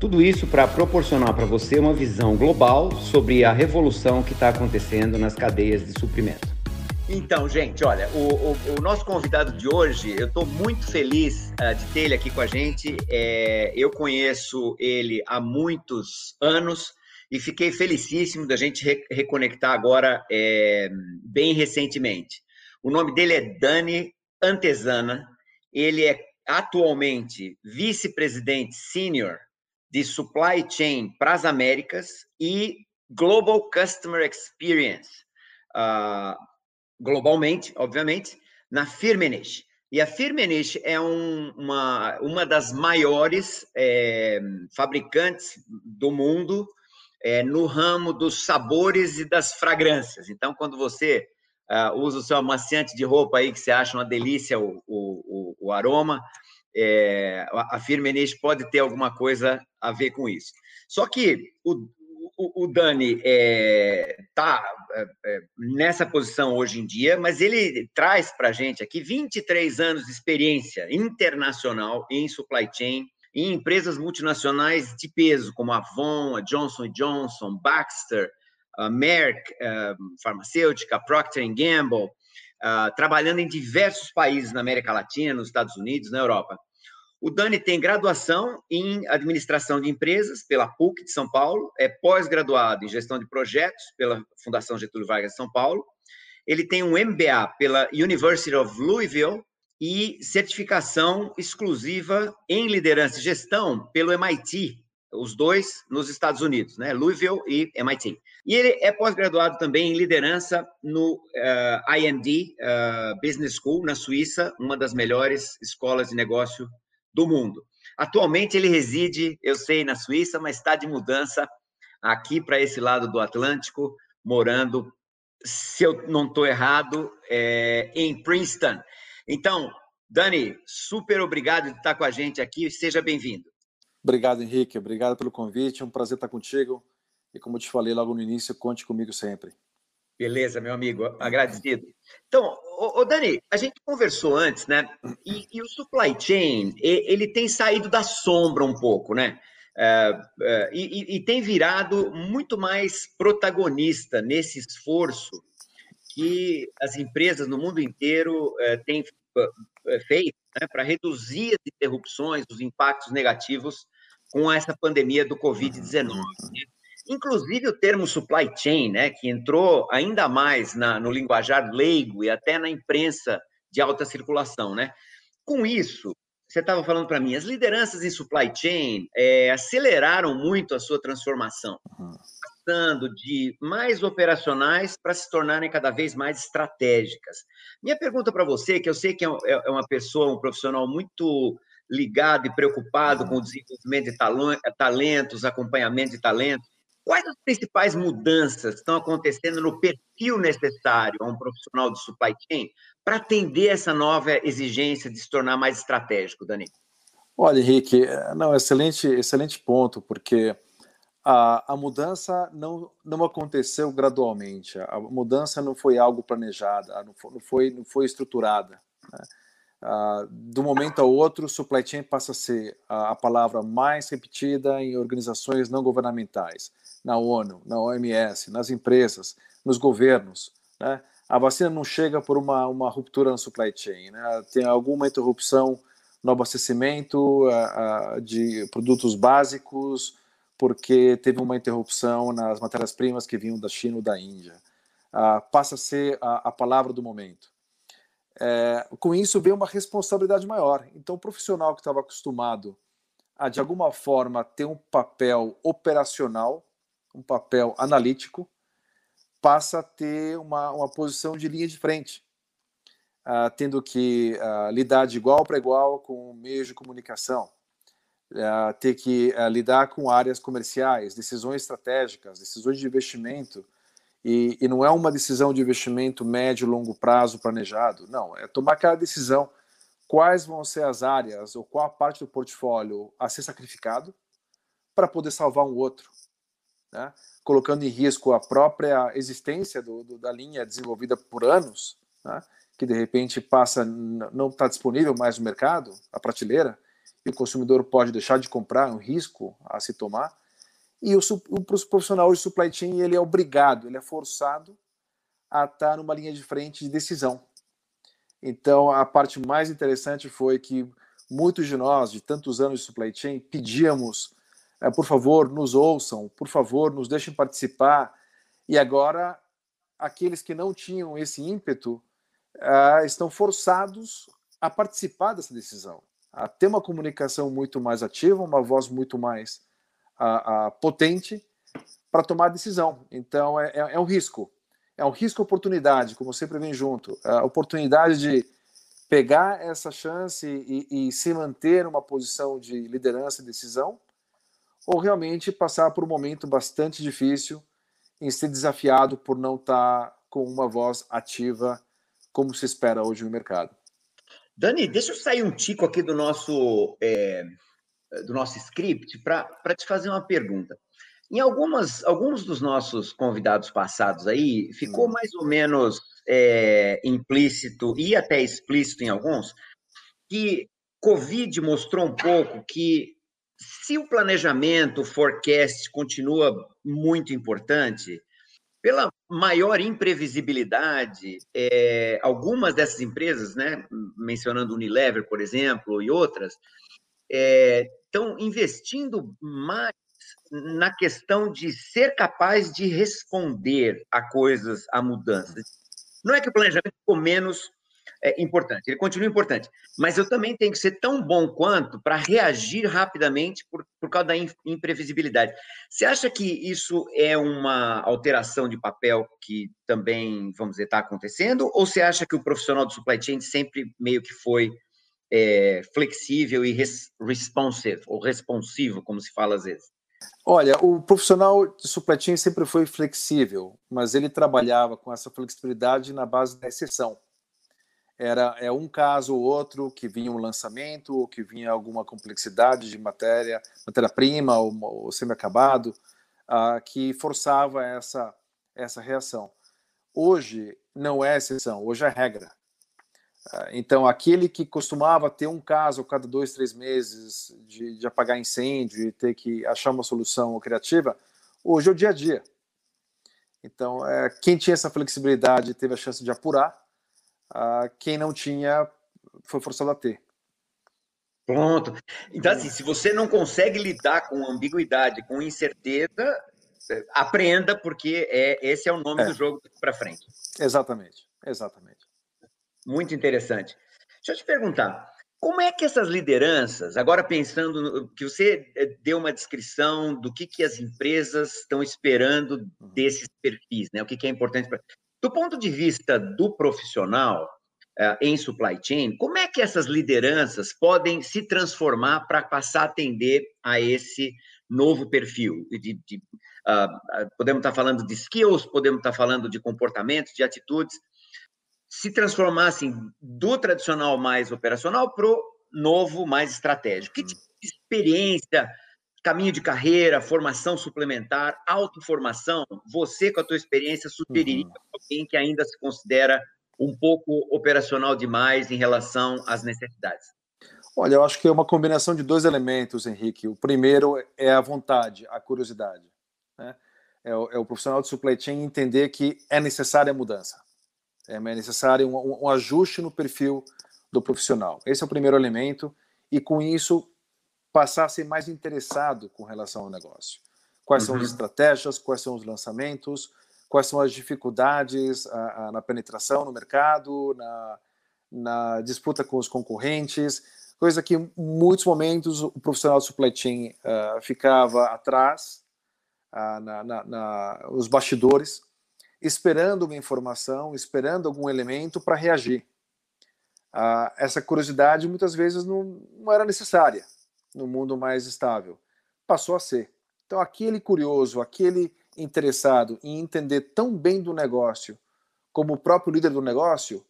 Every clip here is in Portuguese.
Tudo isso para proporcionar para você uma visão global sobre a revolução que está acontecendo nas cadeias de suprimento. Então, gente, olha, o, o, o nosso convidado de hoje, eu estou muito feliz uh, de ter ele aqui com a gente. É, eu conheço ele há muitos anos e fiquei felicíssimo da gente re reconectar agora é, bem recentemente. O nome dele é Dani Antesana. Ele é atualmente vice-presidente sênior de supply chain para as Américas e global customer experience, uh, globalmente, obviamente, na Firmenich. E a Firmenich é um, uma, uma das maiores é, fabricantes do mundo é, no ramo dos sabores e das fragrâncias. Então, quando você uh, usa o seu amaciante de roupa aí, que você acha uma delícia o, o, o aroma, é, a Firmenich pode ter alguma coisa a ver com isso. Só que o, o, o Dani está é, é, é, nessa posição hoje em dia, mas ele traz para a gente aqui 23 anos de experiência internacional em supply chain, em empresas multinacionais de peso, como a Avon, a Johnson Johnson, Baxter, a Merck, a farmacêutica, a Procter Gamble, uh, trabalhando em diversos países na América Latina, nos Estados Unidos, na Europa. O Dani tem graduação em administração de empresas pela PUC de São Paulo, é pós-graduado em gestão de projetos pela Fundação Getúlio Vargas de São Paulo. Ele tem um MBA pela University of Louisville e certificação exclusiva em liderança e gestão pelo MIT, os dois nos Estados Unidos, né? Louisville e MIT. E ele é pós-graduado também em liderança no uh, eh, IMD uh, eh, Business School, na Suíça, uma das melhores escolas de negócio do mundo. Atualmente ele reside, eu sei, na Suíça, mas está de mudança aqui para esse lado do Atlântico, morando, se eu não estou errado, é, em Princeton. Então, Dani, super obrigado de estar com a gente aqui, seja bem-vindo. Obrigado, Henrique, obrigado pelo convite, é um prazer estar contigo. E como eu te falei logo no início, conte comigo sempre. Beleza, meu amigo, agradecido. Então, ô, Dani, a gente conversou antes, né? E, e, o supply chain, ele tem saído da sombra um pouco, né? É, é, e, e, tem virado muito mais protagonista nesse esforço que as empresas no mundo inteiro é, têm feito né, para reduzir as interrupções, os impactos negativos com essa pandemia do Covid-19. Né? Inclusive o termo supply chain, né, que entrou ainda mais na, no linguajar leigo e até na imprensa de alta circulação, né? Com isso, você estava falando para mim, as lideranças em supply chain é, aceleraram muito a sua transformação, passando de mais operacionais para se tornarem cada vez mais estratégicas. Minha pergunta para você, que eu sei que é, é, é uma pessoa, um profissional muito ligado e preocupado com o desenvolvimento de talentos, acompanhamento de talentos, Quais as principais mudanças estão acontecendo no perfil necessário a um profissional de supply chain para atender essa nova exigência de se tornar mais estratégico, Dani? Olha, Henrique, não, excelente, excelente ponto, porque a, a mudança não, não aconteceu gradualmente, a mudança não foi algo foi, não foi, não foi estruturada. Né? Uh, do momento ao outro, supply chain passa a ser a, a, palavra mais repetida em organizações não governamentais na ONU, na OMS, nas empresas, nos governos. Né? A vacina não chega por uma, uma ruptura na supply chain, né? tem alguma interrupção no abastecimento uh, uh, de produtos básicos, porque teve uma interrupção nas matérias-primas que vinham da China ou da Índia. Passa a ser a, a palavra do momento. É, com isso vem uma responsabilidade maior. Então, o profissional que estava acostumado a, de alguma forma, ter um papel operacional um papel analítico, passa a ter uma, uma posição de linha de frente, uh, tendo que uh, lidar de igual para igual com meios de comunicação, uh, ter que lidar com áreas comerciais, decisões estratégicas, decisões de investimento, e, e, não é uma decisão de investimento médio e longo prazo planejado, não, é tomar aquela decisão quais vão ser as áreas ou qual a parte do portfólio a ser sacrificado para poder salvar um outro, né? colocando em risco a própria existência do, do, da linha desenvolvida por anos, né? que de repente passa não está disponível mais no mercado, a prateleira, e o consumidor pode deixar de comprar, é um risco a se tomar. E o, o profissional de supply chain ele é obrigado, ele é forçado a estar numa linha de frente de decisão. Então, a parte mais interessante foi que muitos de nós, de tantos anos de supply chain, pedíamos, é, por favor, nos ouçam, por favor, nos deixem participar. E agora, aqueles que não tinham esse ímpeto uh, estão forçados a participar dessa decisão, a ter uma comunicação muito mais ativa, uma voz muito mais uh, uh, potente para tomar a decisão. Então, é, é, é um risco é um risco-oportunidade, como sempre vem junto. A oportunidade de pegar essa chance e, e, se manter numa posição de liderança e decisão, ou realmente passar por um momento bastante difícil em ser desafiado por não estar com uma voz ativa como se espera hoje no mercado. Dani, deixa eu sair um tico aqui do nosso, é, do nosso script para te fazer uma pergunta. Em algumas, alguns dos nossos convidados passados aí, ficou hum. mais ou menos é, implícito e até explícito em alguns, que Covid mostrou um pouco que se o planejamento, o forecast continua muito importante, pela maior imprevisibilidade, é, algumas dessas empresas, né, mencionando Unilever, por exemplo, e outras, estão é, investindo mais na questão de ser capaz de responder a coisas, a mudanças. Não é que o planejamento ficou menos é, importante, ele continua importante, mas eu também tenho que ser tão bom quanto para reagir rapidamente por, por causa da imprevisibilidade. Você acha que isso é uma alteração de papel que também, vamos dizer, está acontecendo? Ou você acha que o profissional do supply chain sempre meio que foi é, flexível e res, responsive, ou responsivo, como se fala às vezes? Olha, o profissional de supletinho sempre foi flexível, mas ele trabalhava com essa flexibilidade na base da exceção. Era é um caso ou outro que vinha um lançamento ou que vinha alguma complexidade de matéria, matéria-prima ou, ou semi-acabado, uh, que forçava essa essa reação. Hoje não é exceção, hoje é regra. Ah, então, aquele que costumava ter um caso a cada dois, três meses de, de apagar incêndio e ter que achar uma solução criativa, hoje é o dia a dia. Então, é, quem tinha essa flexibilidade teve a chance de apurar, uh, quem não tinha foi forçado a ter. Pronto. Então, assim, se você não consegue lidar com ambiguidade, com incerteza, aprenda, porque é, esse é o nome é. do jogo para frente. Exatamente, exatamente. Muito interessante. Deixa eu te perguntar, como é que essas lideranças, agora pensando no, que você eh, deu uma descrição do que, que as empresas estão esperando uhum. desses perfis, né? O que, que é importante para. Do ponto de vista do profissional uh, em supply chain, como é que essas lideranças podem se transformar para passar a atender a esse novo perfil? De, de uh, podemos estar falando de skills, podemos estar falando de comportamentos, de atitudes se transformassem do tradicional mais operacional para o novo mais estratégico. Que tipo de experiência, caminho de carreira, formação suplementar, autoformação, você com a tua experiência sugeriria uhum. alguém que ainda se considera um pouco operacional demais em relação às necessidades? Olha, eu acho que é uma combinação de dois elementos, Henrique. O primeiro é a vontade, a curiosidade. Né? É, o, é o profissional de supply chain entender que é necessária a mudança. É necessário um, um ajuste no perfil do profissional. Esse é o primeiro elemento, e com isso passar a ser mais interessado com relação ao negócio. Quais uhum. são as uhum. estratégias, quais são os lançamentos, quais são as dificuldades a, a, na penetração no mercado, na, na, disputa com os concorrentes, coisa que em muitos momentos o profissional de supply chain uh, ficava atrás, uh, na, na, na, os bastidores, esperando uma informação, esperando algum elemento para reagir. Ah, essa curiosidade muitas vezes não, não, era necessária. no mundo mais estável? Passou a ser. Então, aquele curioso, aquele interessado em entender tão bem do negócio como o próprio líder do negócio,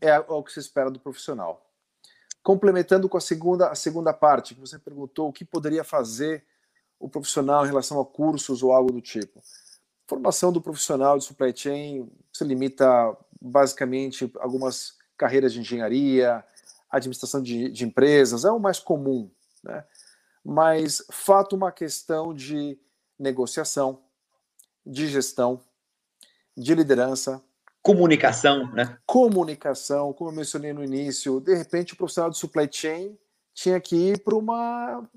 é o que se espera do profissional. Complementando com a segunda, a segunda parte, que você perguntou o que poderia fazer o profissional em relação a cursos ou algo do tipo. Formação do profissional de supply chain se limita basicamente a algumas carreiras de engenharia, administração de, de empresas, é o mais comum, né? Mas fato uma questão de negociação, de gestão, de liderança, comunicação, né? Comunicação, como eu mencionei no início, de repente o profissional de supply chain tinha que ir para uma,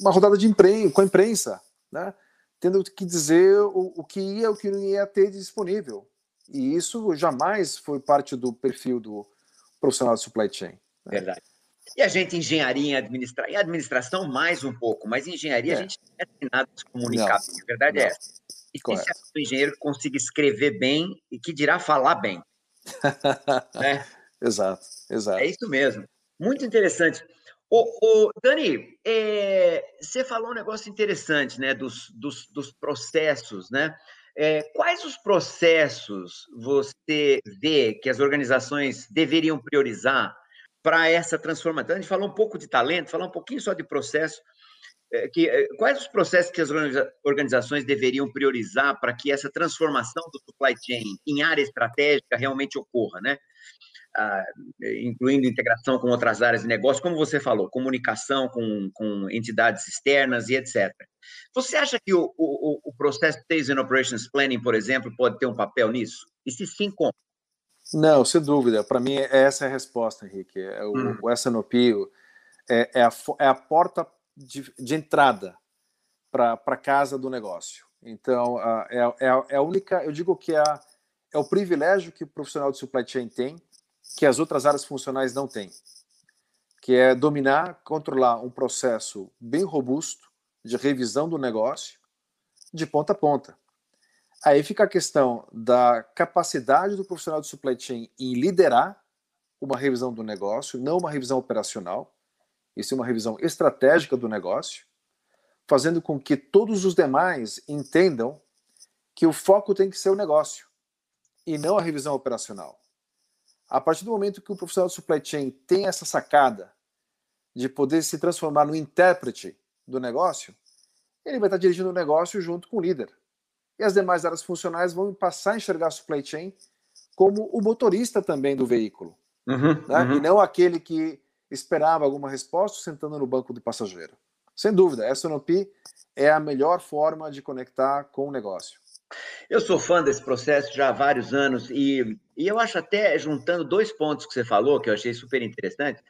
uma rodada de imprensa, com a imprensa, né? Tendo que dizer o, o que ia o que não ia ter disponível. E isso jamais foi parte do perfil do profissional de supply chain. Né? Verdade. E a gente, engenharia em, administra... em administração, mais um pouco, mas em engenharia é. a gente não é treinado a se comunicar. Não, a verdade é não. é essa. E tem que um engenheiro que consiga escrever bem e que dirá falar bem. né? Exato, exato. É isso mesmo. Muito interessante. Ô, ô, Dani, é, você falou um negócio interessante, né, dos, dos, dos processos, né? É, quais os processos você vê que as organizações deveriam priorizar para essa transformação? A gente falou um pouco de talento, falou um pouquinho só de processo. É, que, é, quais os processos que as organizações deveriam priorizar para que essa transformação do supply chain em área estratégica realmente ocorra, né? Incluindo integração com outras áreas de negócio, como você falou, comunicação com, com entidades externas e etc. Você acha que o, o, o processo Sales and Operations Planning, por exemplo, pode ter um papel nisso? E se sim, como? Não, sem dúvida. Para mim, é essa é a resposta, Henrique. É o, hum. o SNOP é, é, a, é a porta de, de entrada para a casa do negócio. Então, é, é, é, a única, eu digo que é, a, é o privilégio que o profissional de supply chain tem que as outras áreas funcionais não têm, que é dominar, controlar um processo bem robusto de revisão do negócio de ponta a ponta. Aí fica a questão da capacidade do profissional de supply chain em liderar uma revisão do negócio, não uma revisão operacional, e sim uma revisão estratégica do negócio, fazendo com que todos os demais entendam que o foco tem que ser o negócio e não a revisão operacional. A partir do momento que o profissional de supply chain tem essa sacada de poder se transformar no intérprete do negócio, ele vai estar dirigindo o negócio junto com o líder. E as demais áreas funcionais vão passar a enxergar a supply chain como o motorista também do veículo. Uhum, né? uhum. E não aquele que esperava alguma resposta sentando no banco do passageiro. Sem dúvida, a SNOP é a melhor forma de conectar com o negócio. Eu sou fã desse processo já há vários anos e, e eu acho até, juntando dois pontos que você falou, que eu achei super interessante,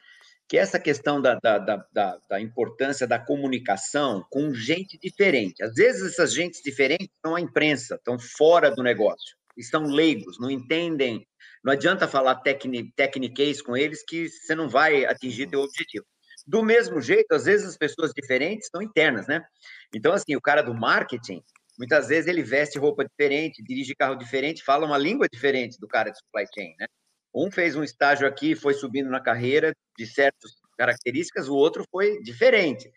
que é essa questão da, da, da, da, importância da comunicação com gente diferente. Às vezes essas gentes diferentes são a imprensa, estão fora do negócio, estão leigos, não entendem, não adianta falar tecniquez com eles que você não vai atingir teu objetivo. Do mesmo jeito, às vezes as pessoas diferentes estão internas, né? Então, assim, o cara do marketing, Muitas vezes ele veste roupa diferente, dirige carro diferente, fala uma língua diferente do cara de supply chain, né? Um fez um estágio aqui, foi subindo na carreira de certas características, o outro foi diferente.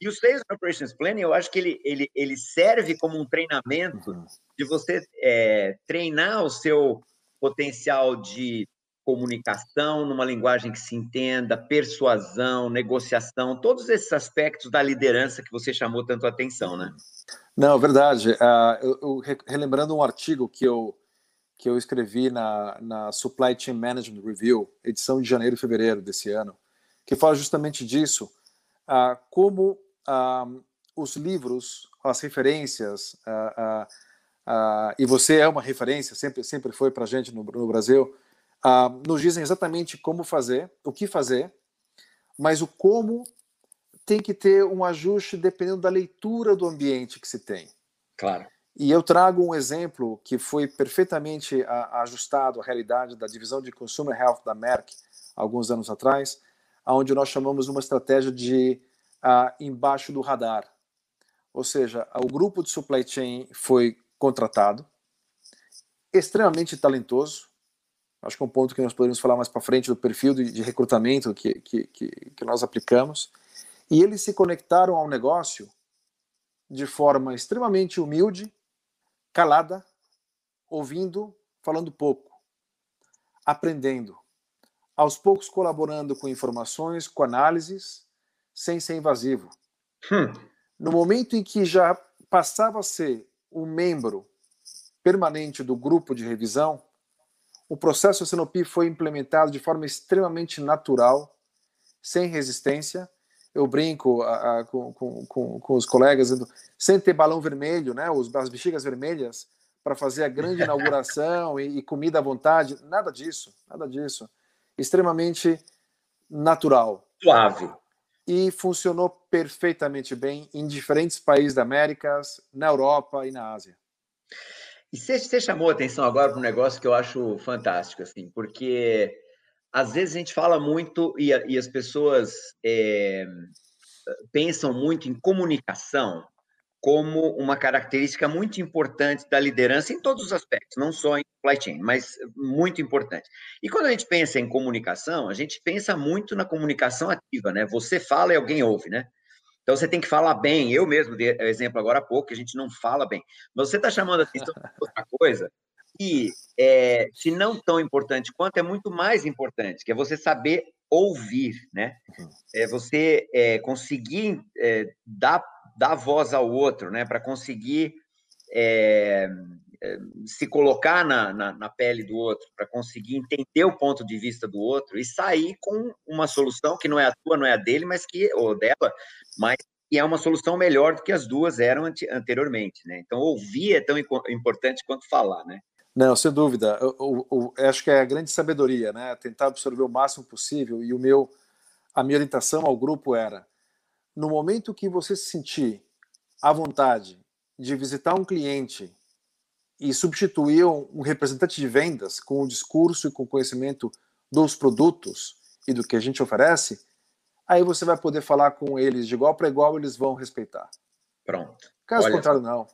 E o Sales Operations Planning, eu acho que ele, ele, ele serve como um treinamento de você é, treinar o seu potencial de comunicação numa linguagem que se entenda, persuasão, negociação, todos esses aspectos da liderança que você chamou tanto atenção, né? Não, verdade. Uh, eu, eu, relembrando um artigo que eu, que eu escrevi na, na Supply Chain Management Review, edição de janeiro e fevereiro desse ano, que fala justamente disso, uh, como uh, os livros, as referências, e você é uma referência, sempre, sempre foi para a gente no, no Brasil, nos dizem exatamente como fazer, o que fazer, mas o como tem que ter um ajuste dependendo da leitura do ambiente que se tem. Claro. E eu trago um exemplo que foi perfeitamente ajustado à realidade da divisão de Consumer Health da Merck alguns anos atrás, onde nós chamamos uma estratégia de embaixo do radar. Ou seja, o grupo de supply chain foi contratado, extremamente talentoso. Acho que é um ponto que nós poderíamos falar mais para frente do perfil de, de recrutamento que, que, que, que nós aplicamos E eles se conectaram ao negócio de forma extremamente humilde, calada, ouvindo, falando pouco, aprendendo, aos poucos colaborando com informações, com análises, sem ser invasivo. Hum. No momento em que já passava a ser um membro permanente do grupo de revisão, o processo Sinopi foi implementado de forma extremamente natural, sem resistência. Eu brinco a, a, com, com, com, os colegas, sem ter balão vermelho, né, os, as bexigas vermelhas, para fazer a grande inauguração e, e comida à vontade. Nada disso, nada disso. Extremamente natural. Suave. E funcionou perfeitamente bem em diferentes países da América, na Europa e na Ásia. E você chamou atenção agora para um negócio que eu acho fantástico, assim, porque às vezes a gente fala muito e, e as pessoas é, pensam muito em comunicação como uma característica muito importante da liderança em todos os aspectos, não só em supply chain, mas muito importante. E quando a gente pensa em comunicação, a gente pensa muito na comunicação ativa, né? Você fala e alguém ouve, né? Então você tem que falar bem. Eu mesmo dei exemplo agora há pouco a gente não fala bem. Mas você está chamando a atenção para outra coisa que, é, se não tão importante quanto, é muito mais importante, que é você saber ouvir, né? Uhum. É você é, conseguir é, dar, dar voz ao outro, né? Para conseguir é, é, se colocar na, na, na, pele do outro, para conseguir entender o ponto de vista do outro e sair com uma solução que não é a tua, não é a dele, mas que ou dela, mas que é uma solução melhor do que as duas eram anteriormente, né? Então ouvir é tão importante quanto falar, né? Não, sem dúvida. Eu, eu, eu, acho que é a grande sabedoria, né? Tentar absorver o máximo possível. E o meu, a minha orientação ao grupo era: no momento que você se sentir à vontade de visitar um cliente e substituir um representante de vendas com o discurso e com o conhecimento dos produtos e do que a gente oferece, aí você vai poder falar com eles de igual para igual, eles vão respeitar. Pronto. Caso Olha, contrário, não.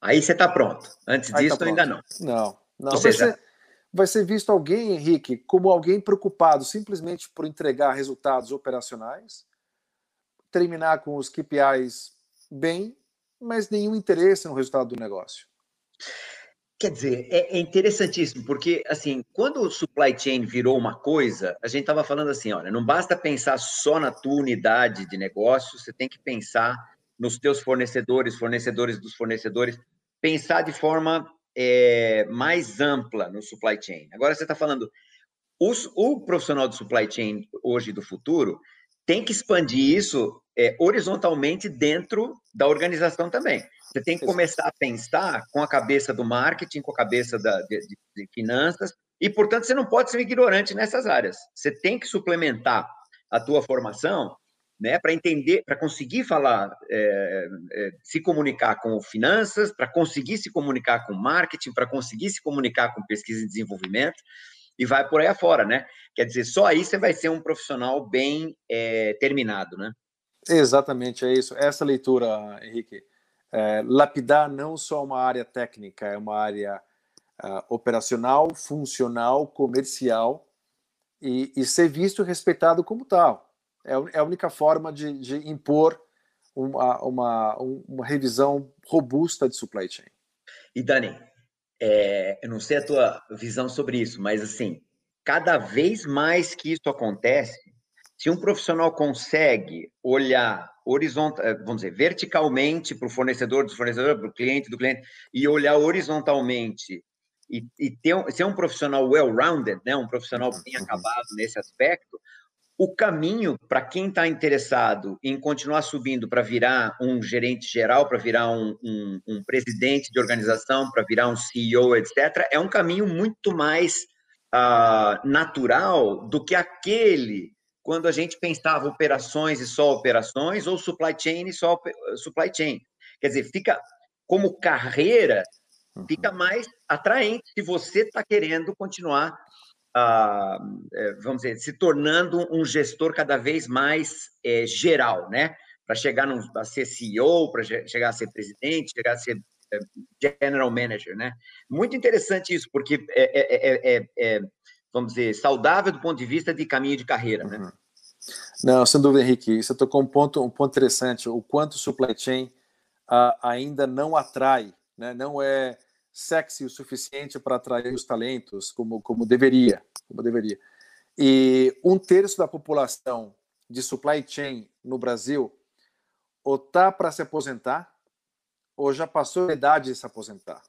Aí você está pronto. Antes aí disso, tá ainda não. Não, não. Ou vai, seja... ser, vai ser visto alguém, Henrique, como alguém preocupado simplesmente por entregar resultados operacionais, terminar com os KPIs bem, mas nenhum interesse no resultado do negócio. Quer dizer, é, é, interessantíssimo, porque, assim, quando o supply chain virou uma coisa, a gente estava falando assim, olha, não basta pensar só na tua unidade de negócio, você tem que pensar nos teus fornecedores, fornecedores dos fornecedores, pensar de forma é, mais ampla no supply chain. Agora você está falando, os, o profissional do supply chain hoje do futuro tem que expandir isso é, horizontalmente dentro da organização também. Você tem que começar a pensar com a cabeça do marketing, com a cabeça da, de, de finanças, e, portanto, você não pode ser ignorante nessas áreas. Você tem que suplementar a tua formação né, para entender, para conseguir falar, é, é, se comunicar com finanças, para conseguir se comunicar com marketing, para conseguir se comunicar com pesquisa e desenvolvimento, e vai por aí afora, né? Quer dizer, só aí você vai ser um profissional bem é, terminado, né? Exatamente, é isso. Essa leitura, Henrique, é, lapidar não só uma área técnica, é uma área uh, operacional, funcional, comercial e, e, ser visto e respeitado como tal. É, é a única forma de, de impor uma, uma, uma, revisão robusta de supply chain. E Dani, é, eu não sei a tua visão sobre isso, mas assim, cada vez mais que isso acontece, se um profissional consegue olhar horizontal, eh, vamos dizer, verticalmente para o fornecedor do fornecedor, para o cliente do cliente, e olhar horizontalmente e, e ter, ser um profissional well-rounded, né, um profissional bem uhum. acabado nesse aspecto, o caminho para quem está interessado em continuar subindo para virar um gerente geral, para virar um, um, um, presidente de organização, para virar um CEO, etc., é um caminho muito mais uh, natural do que aquele quando a gente pensava operações e só operações, ou supply chain e só supply chain. Quer dizer, fica como carreira, uhum. fica mais atraente se você está querendo continuar, é, vamos dizer, se tornando um gestor cada vez mais é, geral, né? Para chegar num, a ser CEO, para chegar a ser presidente, chegar a ser é, general manager, né? Muito interessante isso, porque é, é, é vamos dizer, saudável do ponto de vista de caminho de carreira, né? Uhum. Não, sem dúvida, Henrique. Você tocou um ponto, um ponto interessante. O quanto o supply chain uh, ainda não atrai, né? não é sexy o suficiente para atrair os talentos como, como deveria, como deveria. E um terço da população de supply chain no Brasil ou está para se aposentar ou já passou a idade de se aposentar.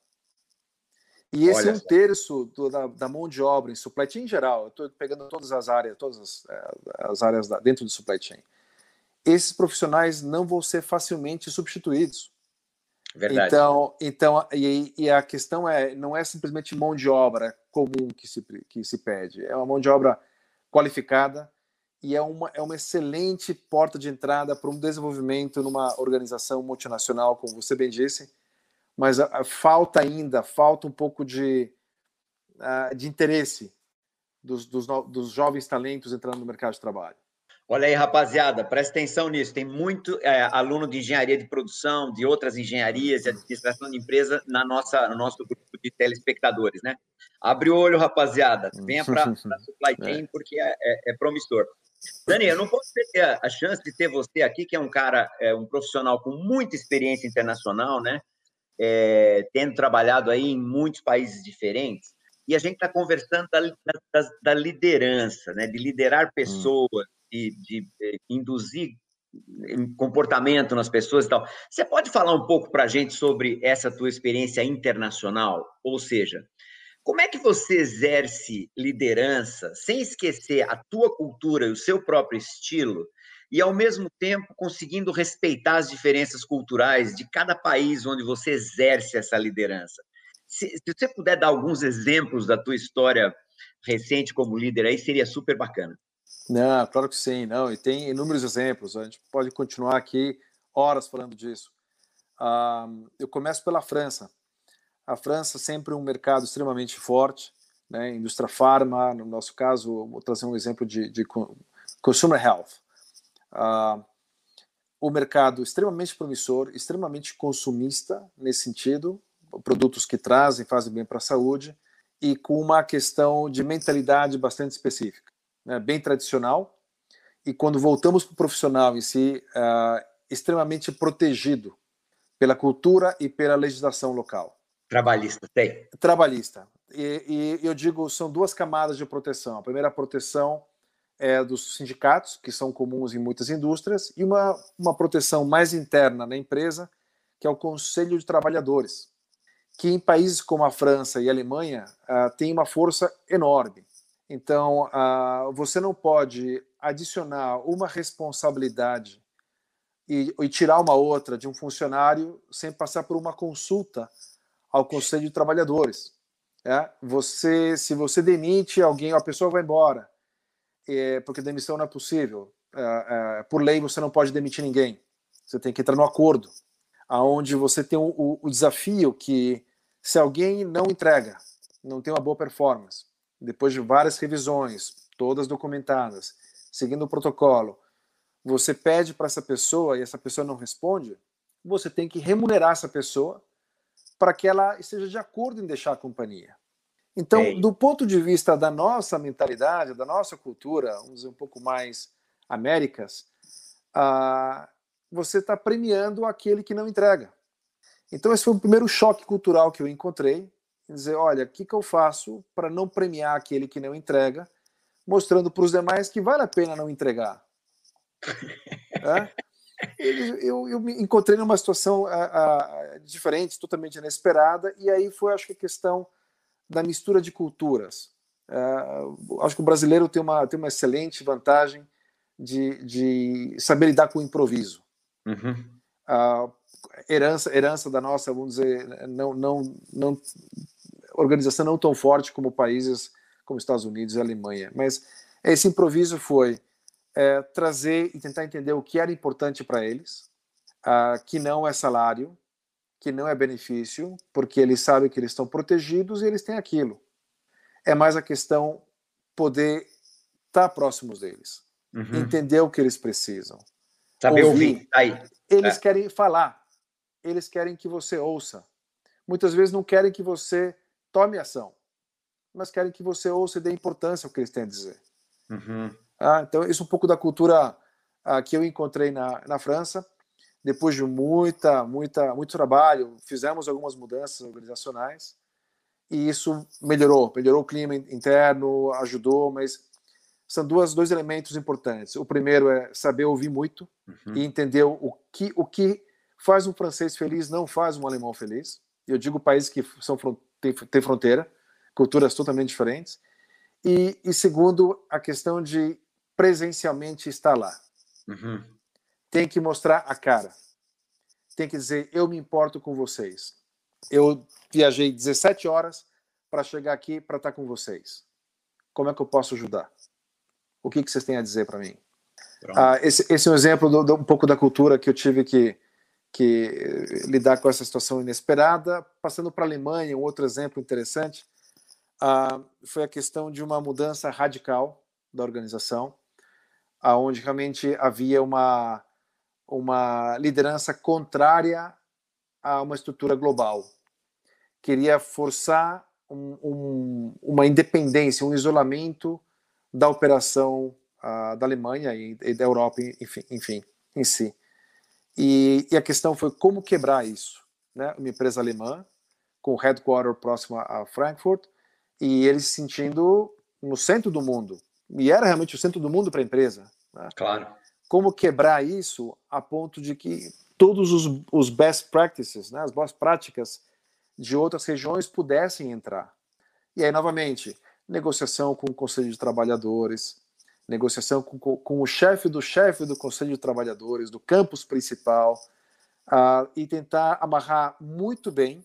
E esse Olha, um terço do, da, da, mão de obra em supply chain em geral, eu estou pegando todas as áreas, todas as, é, as áreas da, dentro do supply chain. Esses profissionais não vão ser facilmente substituídos. Verdade. Então, então e, e, a questão é, não é simplesmente mão de obra comum que se, que se pede, é uma mão de obra qualificada e é uma, é uma excelente porta de entrada para um desenvolvimento numa organização multinacional, como você bem disse, mas a, a, falta ainda, falta um pouco de, uh, de interesse dos, dos, dos jovens talentos entrando no mercado de trabalho. Olha aí, rapaziada, presta atenção nisso. Tem muito é, aluno de engenharia de produção, de outras engenharias e administração de empresa na nossa, no nosso grupo de telespectadores, né? Abre o olho, rapaziada. Venha para a supply é. chain, porque é, é, é, promissor. Dani, eu não posso ter a chance de ter você aqui, que é um cara, é, um profissional com muita experiência internacional, né? É, tendo trabalhado aí em muitos países diferentes. E a gente está conversando da, da, da, liderança, né? De liderar hum. De, de eh, induzir comportamento nas pessoas e tal. Você pode falar um pouco para a gente sobre essa tua experiência internacional? Ou seja, como é que você exerce liderança sem esquecer a tua cultura e o seu próprio estilo e, ao mesmo tempo, conseguindo respeitar as diferenças culturais de cada país onde você exerce essa liderança? Se, se você puder dar alguns exemplos da tua história recente como líder aí, seria super bacana. Não, claro que sim, não, e tem inúmeros exemplos, a gente pode continuar aqui horas falando disso. Uh, eu começo pela França. A França sempre um mercado extremamente forte, né, indústria farma, no nosso caso, vou trazer um exemplo de, de consumer health. Uh, o mercado extremamente promissor, extremamente consumista nesse sentido, produtos que trazem, fazem bem para a saúde, e com uma questão de mentalidade bastante específica né, bem tradicional, e quando voltamos para o profissional em si, uh, extremamente protegido pela cultura e pela legislação local. Trabalhista, tem. Trabalhista. E, e, eu digo, são duas camadas de proteção. A primeira proteção é dos sindicatos, que são comuns em muitas indústrias, e uma, uma proteção mais interna na empresa, que é o Conselho de Trabalhadores, que em países como a França e a Alemanha uh, tem uma força enorme. Então, uh, você não pode adicionar uma responsabilidade e, e, tirar uma outra de um funcionário sem passar por uma consulta ao Conselho de Trabalhadores. É? Você, se você demite alguém, a pessoa vai embora, é, porque demissão não é possível. É, é, por lei, você não pode demitir ninguém. Você tem que entrar no acordo, aonde você tem o, o, o desafio que se alguém não entrega, não tem uma boa performance, depois de várias revisões, todas documentadas, seguindo o protocolo, você pede para essa pessoa e essa pessoa não responde, você tem que remunerar essa pessoa para que ela esteja de acordo em deixar a companhia. Então, Ei. do ponto de vista da nossa mentalidade, da nossa cultura, vamos dizer um pouco mais Américas, uh, você está premiando aquele que não entrega. Então, esse foi o primeiro choque cultural que eu encontrei dizer, olha, o que, que eu faço para não premiar aquele que não entrega, mostrando para os demais que vale a pena não entregar. é? eu, eu, me encontrei numa situação a, a, diferente, totalmente inesperada, e aí foi, acho que, a questão da mistura de culturas. Uh, acho que o brasileiro tem uma, tem uma excelente vantagem de, de saber lidar com o improviso. Uhum. Uh, herança, herança da nossa, vamos dizer, não, não, não organização não tão forte como países como Estados Unidos e Alemanha. Mas esse improviso foi é, trazer e tentar entender o que era importante para eles, uh, que não é salário, que não é benefício, porque eles sabem que eles estão protegidos e eles têm aquilo. É mais a questão poder estar tá próximos deles, uhum. entender o que eles precisam. Saber ouvir. ouvir. Aí. Eles é. querem falar, eles querem que você ouça. Muitas vezes não querem que você tome ação, mas querem que você ouça e dê importância ao que eles têm a dizer. Uhum. Ah, então, isso é um pouco da cultura ah, que eu encontrei na, na França. Depois de muita, muita, muito trabalho, fizemos algumas mudanças organizacionais e isso melhorou, melhorou o clima interno, ajudou, mas são duas, dois elementos importantes. O primeiro é saber ouvir muito uhum. e entender o que, o que faz um francês feliz não faz um alemão feliz. Eu digo países que são têm, têm fronteira, culturas totalmente diferentes. E, e, segundo, a questão de presencialmente estar lá. Uhum. Tem que mostrar a cara. Tem que dizer, eu me importo com vocês. Eu viajei 17 horas para chegar aqui para estar com vocês. Como é que eu posso ajudar? O que, que vocês têm a dizer para mim? Ah, esse, esse, é um exemplo do, do, um pouco da cultura que eu tive que, que lidar com essa situação inesperada. Passando para a Alemanha, um outro exemplo interessante ah, foi a questão de uma mudança radical da organização, aonde realmente havia uma uma liderança contrária a uma estrutura global. Queria forçar um, um, uma independência, um isolamento da operação uh, da Alemanha e, e, da Europa, enfim, enfim em si. E, e, a questão foi como quebrar isso. Né? Uma empresa alemã, com o headquarter próximo a Frankfurt, e eles se sentindo no centro do mundo. E era realmente o centro do mundo para a empresa. Né? Claro. Como quebrar isso a ponto de que todos os, os best practices, né, as boas práticas de outras regiões pudessem entrar. E aí, novamente, negociação com o Conselho de Trabalhadores, negociação com, com o chefe do chefe do Conselho de Trabalhadores, do campus principal, uh, e tentar amarrar muito bem,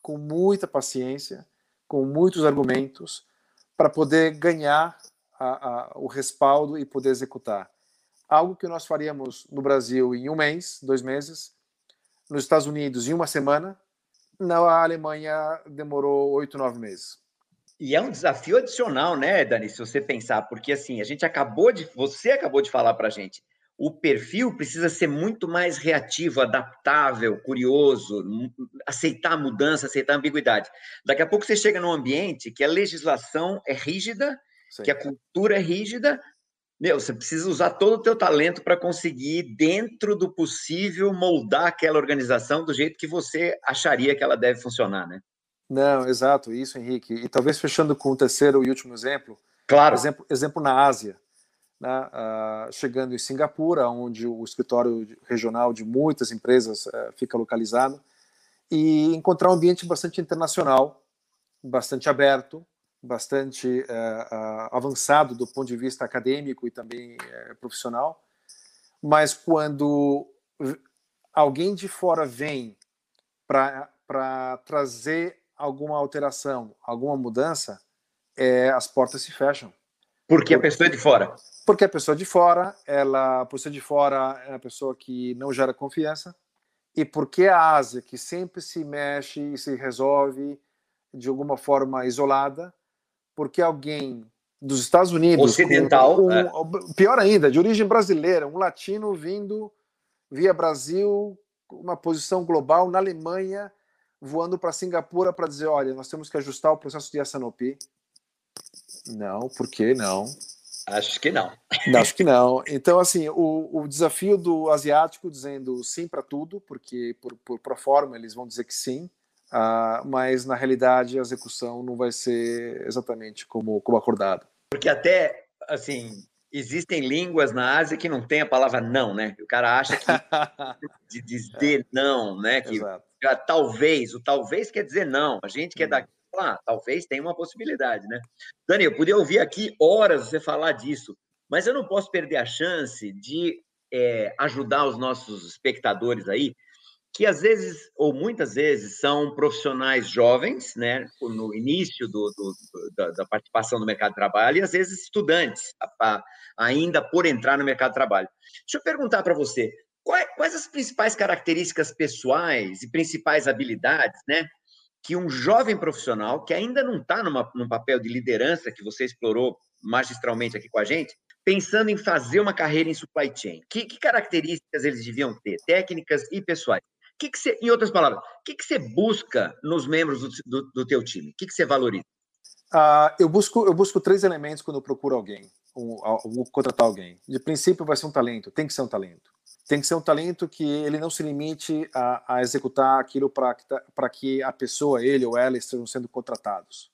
com muita paciência, com muitos argumentos, para poder ganhar a, a, o respaldo e poder executar. Algo que nós faríamos no Brasil em um mês, dois meses, nos Estados Unidos em uma semana, na Alemanha demorou oito, nove meses. E é um desafio adicional, né, Dani, se você pensar, porque assim, a gente acabou de, você acabou de falar para a gente, o perfil precisa ser muito mais reativo, adaptável, curioso, aceitar a mudança, aceitar a ambiguidade. Daqui a pouco você chega num ambiente que a legislação é rígida, Sim. que a cultura é rígida, meu, você precisa usar todo o teu talento para conseguir, dentro do possível, moldar aquela organização do jeito que você acharia que ela deve funcionar, né? Não, exato, isso, Henrique. E talvez fechando com o terceiro e último exemplo. Claro. Exemplo, exemplo na Ásia. Né? Uh, chegando em Singapura, onde o escritório regional de muitas empresas uh, fica localizado, e encontrar um ambiente bastante internacional, bastante aberto, bastante uh, avançado do ponto de vista acadêmico e também eh, profissional. Mas quando alguém de fora vem para trazer alguma alteração, alguma mudança, é, as portas se fecham. Porque a pessoa é de fora. Porque a pessoa de fora, ela, por ser de fora, é uma pessoa que não gera confiança. E porque a Ásia, que sempre se mexe e se resolve de alguma forma isolada, porque alguém dos Estados Unidos, ocidental, um, é. pior ainda, de origem brasileira, um latino vindo via Brasil, uma posição global na Alemanha, voando para Singapura para dizer, olha, nós temos que ajustar o processo de SNOP. Não, por que não? Acho que não. Acho que não. Então, assim, o, o desafio do asiático dizendo sim para tudo, porque por, por pro forma eles vão dizer que sim, uh, mas na realidade a execução não vai ser exatamente como, como acordado. Porque até, assim, existem línguas na Ásia que não tem a palavra não, né? O cara acha que de dizer não, né? Que Exato. Talvez, o talvez quer dizer não. A gente quer é daqui ah, talvez tenha uma possibilidade, né? Dani, eu poderia ouvir aqui horas você falar disso, mas eu não posso perder a chance de é, ajudar os nossos espectadores aí, que às vezes, ou muitas vezes, são profissionais jovens, né, no início do, do, da, da, participação no mercado de trabalho, e às vezes estudantes, a, a, ainda por entrar no mercado de trabalho. Deixa eu perguntar para você, quais, quais as principais características pessoais e principais habilidades, né, que um jovem profissional que ainda não está num papel de liderança que você explorou magistralmente aqui com a gente, pensando em fazer uma carreira em supply chain, que, que características eles deviam ter, técnicas e pessoais? Que que você, em outras palavras, o que, que você busca nos membros do, do, do teu time? O que, que você valoriza? Uh, eu, busco, eu busco três elementos quando eu procuro alguém, contratar alguém. De princípio, vai ser um talento, tem que ser um talento. Tem que ser um talento que ele não se limite a, a executar aquilo para tá, que a pessoa, ele ou ela, estejam sendo contratados.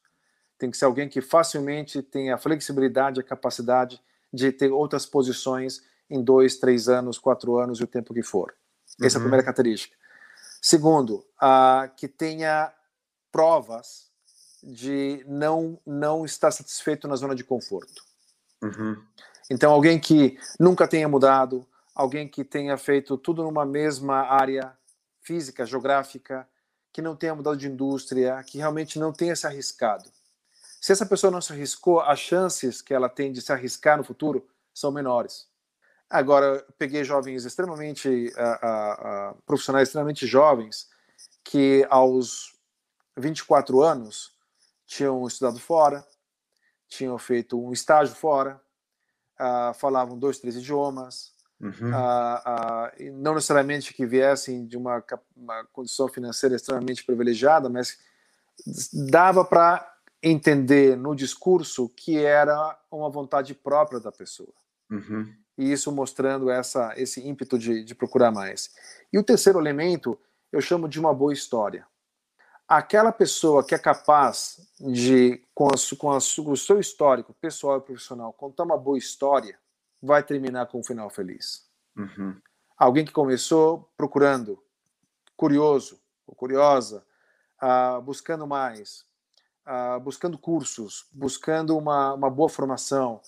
Tem que ser alguém que facilmente tenha a flexibilidade, a capacidade de ter outras posições em dois, três anos, quatro anos e o tempo que for. Essa uhum. é a primeira característica. Segundo, uh, que tenha provas de não não estar satisfeito na zona de conforto. Uhum. Então, alguém que nunca tenha mudado, alguém que tenha feito tudo numa mesma área física, geográfica, que não tenha mudado de indústria, que realmente não tenha se arriscado. Se essa pessoa não se arriscou, as chances que ela tem de se arriscar no futuro são menores. Agora, peguei jovens extremamente, uh, uh, uh, profissionais extremamente jovens, que aos 24 anos tinham estudado fora, tinham feito um estágio fora, falavam dois, três idiomas, uhum. não necessariamente que viessem de uma, uma condição financeira extremamente privilegiada, mas dava para entender no discurso que era uma vontade própria da pessoa. Uhum e isso mostrando essa, esse ímpeto de, de procurar mais. E o terceiro elemento eu chamo de uma boa história. Aquela pessoa que é capaz de, com, a, com, a, com o seu histórico pessoal e profissional, contar uma boa história, vai terminar com um final feliz. Uhum. Alguém que começou procurando, curioso ou curiosa, uh, buscando mais, uh, buscando cursos, buscando uma, uma boa formação,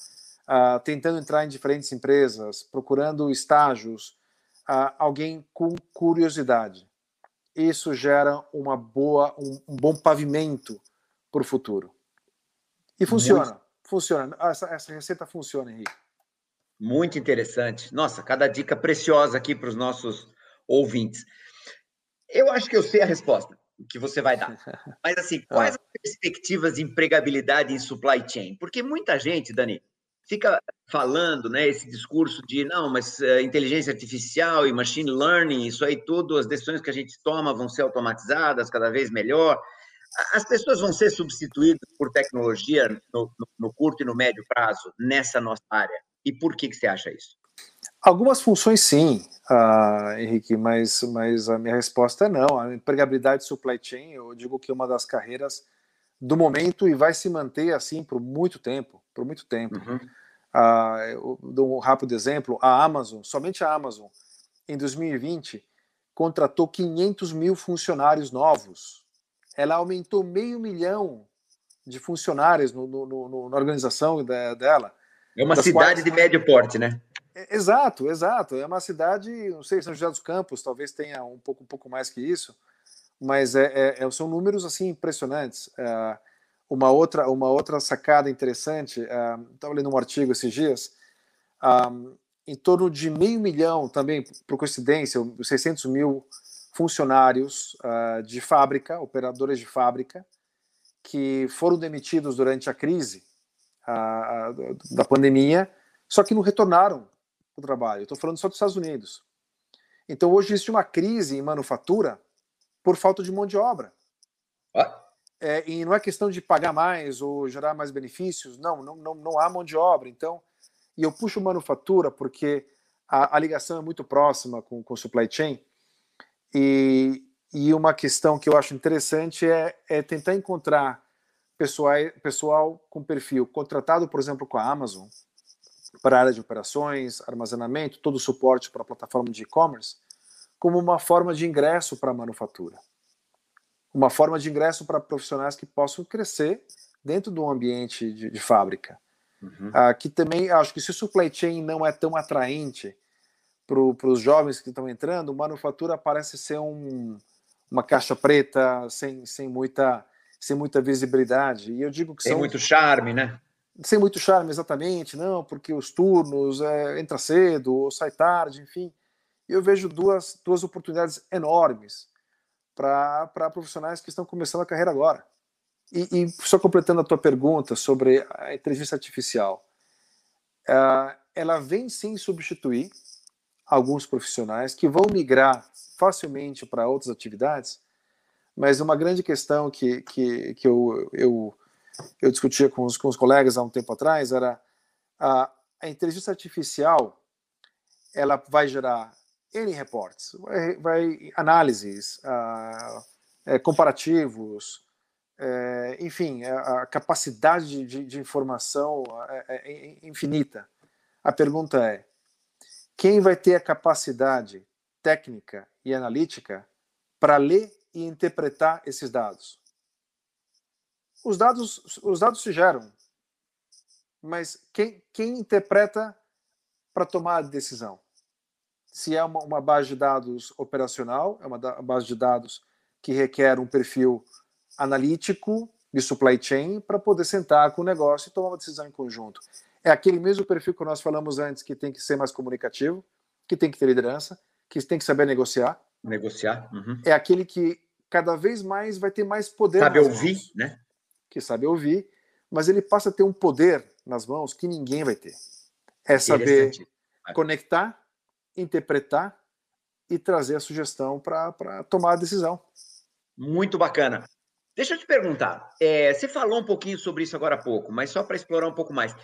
uh, tentando entrar em diferentes empresas, procurando estágios, alguém com curiosidade. Isso gera uma boa, um, um bom pavimento para o futuro. E funciona, Muito... funciona. Essa, essa receita funciona, Henrique. Muito interessante. Nossa, cada dica preciosa aqui para os nossos ouvintes. Eu acho que eu sei a resposta que você vai dar. Mas assim, quais ah. as perspectivas de empregabilidade em supply chain? Porque muita gente, Dani, fica falando, né, esse discurso de não, mas uh, inteligência artificial e machine learning, isso aí tudo, as decisões que a gente toma vão ser automatizadas cada vez melhor. As pessoas vão ser substituídas por tecnologia no, no, no curto e no médio prazo nessa nossa área. E por que, que você acha isso? Algumas funções sim, uh, Henrique, mas, mas a minha resposta é não. A empregabilidade supply chain, eu digo que é uma das carreiras do momento e vai se manter assim por muito tempo, por muito tempo. Uhum. Ah, eu dou um rápido exemplo, a Amazon, somente a Amazon, em 2020, contratou 500 mil funcionários novos. Ela aumentou meio milhão de funcionários no, no, no, na organização dela. É uma cidade quais... de médio porte, né? É, exato, exato. É uma cidade, não sei, São José dos Campos, talvez tenha um pouco, um pouco mais que isso, mas é, é, é, são números assim impressionantes. É, uma outra uma outra sacada interessante, estava lendo um artigo esses dias, em torno de meio milhão também, por coincidência, 600 mil funcionários uh, de fábrica, operadores de fábrica, que foram demitidos durante a crise uh, da pandemia, só que não retornaram para o trabalho. Estou falando só dos Estados Unidos. Então hoje existe uma crise em manufatura por falta de mão de obra. Ah. É, e não é questão de pagar mais ou gerar mais benefícios, não, não, não, não há mão de obra. Então, e eu puxo manufatura porque a, a ligação é muito próxima com o supply chain. E, e uma questão que eu acho interessante é, é tentar encontrar pessoal, pessoal com perfil contratado, por exemplo, com a Amazon, para área de operações, armazenamento, todo o suporte para a plataforma de e-commerce, como uma forma de ingresso para a manufatura. Uma forma de ingresso para profissionais que possam crescer dentro do ambiente de, de fábrica. Uhum. Ah, que também, acho que se o supply chain não é tão atraente para os jovens que estão entrando, manufatura parece ser um, uma caixa preta sem, sem, muita, sem muita visibilidade. E eu digo que sem são, muito charme, né? Sem muito charme, exatamente, não, porque os turnos é, entra cedo ou sai tarde, enfim eu vejo duas, duas oportunidades enormes para profissionais que estão começando a carreira agora. E, e, só completando a tua pergunta sobre a inteligência artificial, uh, ela vem sim substituir alguns profissionais que vão migrar facilmente para outras atividades, mas uma grande questão que, que, que eu, eu, eu discutia com os, com os colegas há um tempo atrás era a, a inteligência artificial ela vai gerar N reports, vai, vai análises, uh, é, comparativos, é, enfim, a, a capacidade de, de informação é, é, é, infinita. A pergunta é: quem vai ter a capacidade técnica e analítica para ler e interpretar esses dados? Os dados, os dados se geram, mas quem, quem interpreta para tomar a decisão? Se é uma, uma, base de dados operacional, é uma da, base de dados que requer um perfil analítico de supply chain para poder sentar com o negócio e tomar uma decisão em conjunto. É aquele mesmo perfil que nós falamos antes, que tem que ser mais comunicativo, que tem que ter liderança, que tem que saber negociar. Negociar. Uhum. É aquele que cada vez mais vai ter mais poder. Sabe ouvir, mãos, né? Que sabe ouvir, mas ele passa a ter um poder nas mãos que ninguém vai ter. É saber conectar, interpretar e trazer a sugestão para tomar a decisão. Muito bacana. Deixa eu te perguntar, é, você falou um pouquinho sobre isso agora há pouco, mas só para explorar um pouco mais.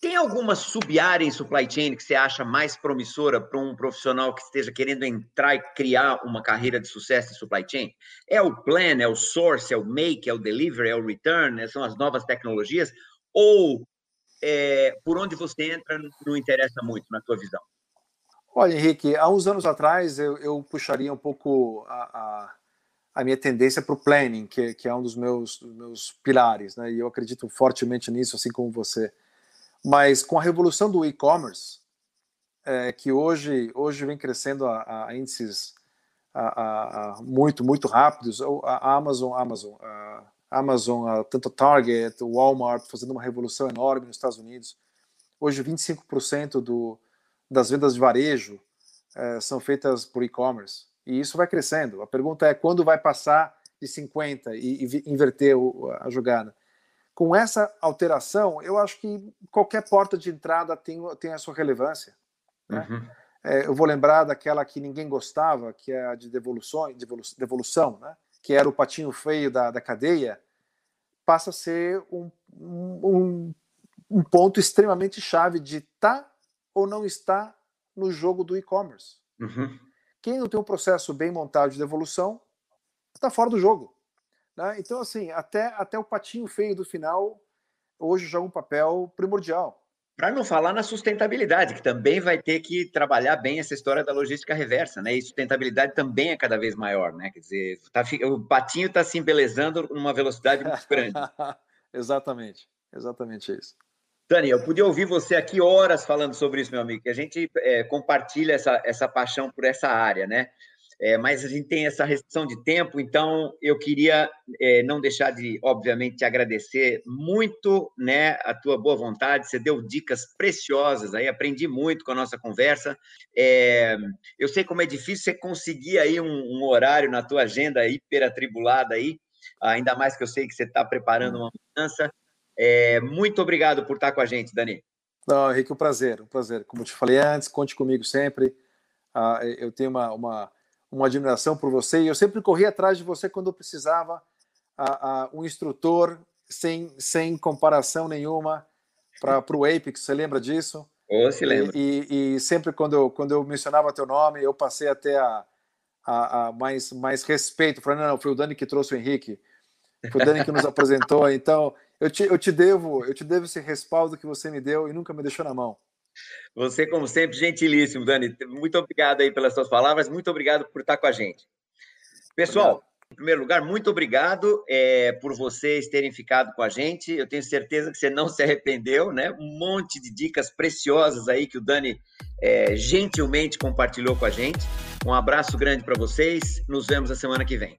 Tem alguma sub-área em supply chain que você acha mais promissora para um profissional que esteja querendo entrar e criar uma carreira de sucesso em supply chain? É o plan, é o source, é o make, é o delivery, é o return, né? são as novas tecnologias? Ou é, por onde você entra não interessa muito na tua visão? Olha, Henrique, há uns anos atrás eu, eu puxaria um pouco a, a, a minha tendência para o planning, que, que, é um dos meus, dos meus pilares, né? e eu acredito fortemente nisso, assim como você. Mas com a revolução do e-commerce, é, que hoje, hoje vem crescendo a, a índices a, a, muito, muito rápidos, a Amazon, Amazon, a Amazon, tanto a Target, o Walmart, fazendo uma revolução enorme nos Estados Unidos. Hoje, 25% do, das vendas de varejo é, são feitas por e-commerce. E isso vai crescendo. A pergunta é quando vai passar de 50% e, e inverter o, a jogada com essa alteração, eu acho que qualquer porta de entrada tem, tem a sua relevância. Né? Uhum. É, eu vou lembrar daquela que ninguém gostava, que é a de devolução, devolução, né? que era o patinho feio da, da cadeia, passa a ser um, um, um ponto extremamente chave de tá ou não estar no jogo do e-commerce. Uhum. Quem não tem um processo bem montado de devolução está fora do jogo. Né? Então, assim, até, até o patinho feio do final hoje joga um papel primordial. Para não falar na sustentabilidade, que também vai ter que trabalhar bem essa história da logística reversa, né? E sustentabilidade também é cada vez maior, né? Quer dizer, tá, o patinho está se embelezando numa velocidade muito grande. exatamente, exatamente isso. Dani, eu podia ouvir você aqui horas falando sobre isso, meu amigo, que a gente é, compartilha essa, essa paixão por essa área, né? É, mas a gente tem essa restrição de tempo, então eu queria é, não deixar de, obviamente, te agradecer muito né, a tua boa vontade. Você deu dicas preciosas aí, aprendi muito com a nossa conversa. É, eu sei como é difícil você conseguir aí um, um horário na tua agenda hiperatribulada aí, ainda mais que eu sei que você está preparando uma mudança. É, muito obrigado por estar com a gente, Dani. Não, Henrique, um prazer, um prazer. Como eu te falei antes, conte comigo sempre. Ah, eu tenho uma, uma uma admiração por você e eu sempre corri atrás de você quando eu precisava a, a, um instrutor sem, sem comparação nenhuma para o Apex, você lembra disso? Oh, se lembra. E, e, e, sempre quando eu, quando eu mencionava teu nome, eu passei até a, a, a mais, mais respeito. Falei, não, não, foi o Dani que trouxe o Henrique, foi o Dani que nos apresentou, então eu te, eu te devo eu te devo esse respaldo que você me deu e nunca me deixou na mão. Você, como sempre, gentilíssimo, Dani. Muito obrigado aí pelas suas palavras, muito obrigado por estar com a gente. Pessoal, obrigado. em primeiro lugar, muito obrigado é, por vocês terem ficado com a gente. Eu tenho certeza que você não se arrependeu, né? Um monte de dicas preciosas aí que o Dani é, gentilmente compartilhou com a gente. Um abraço grande para vocês. Nos vemos a semana que vem.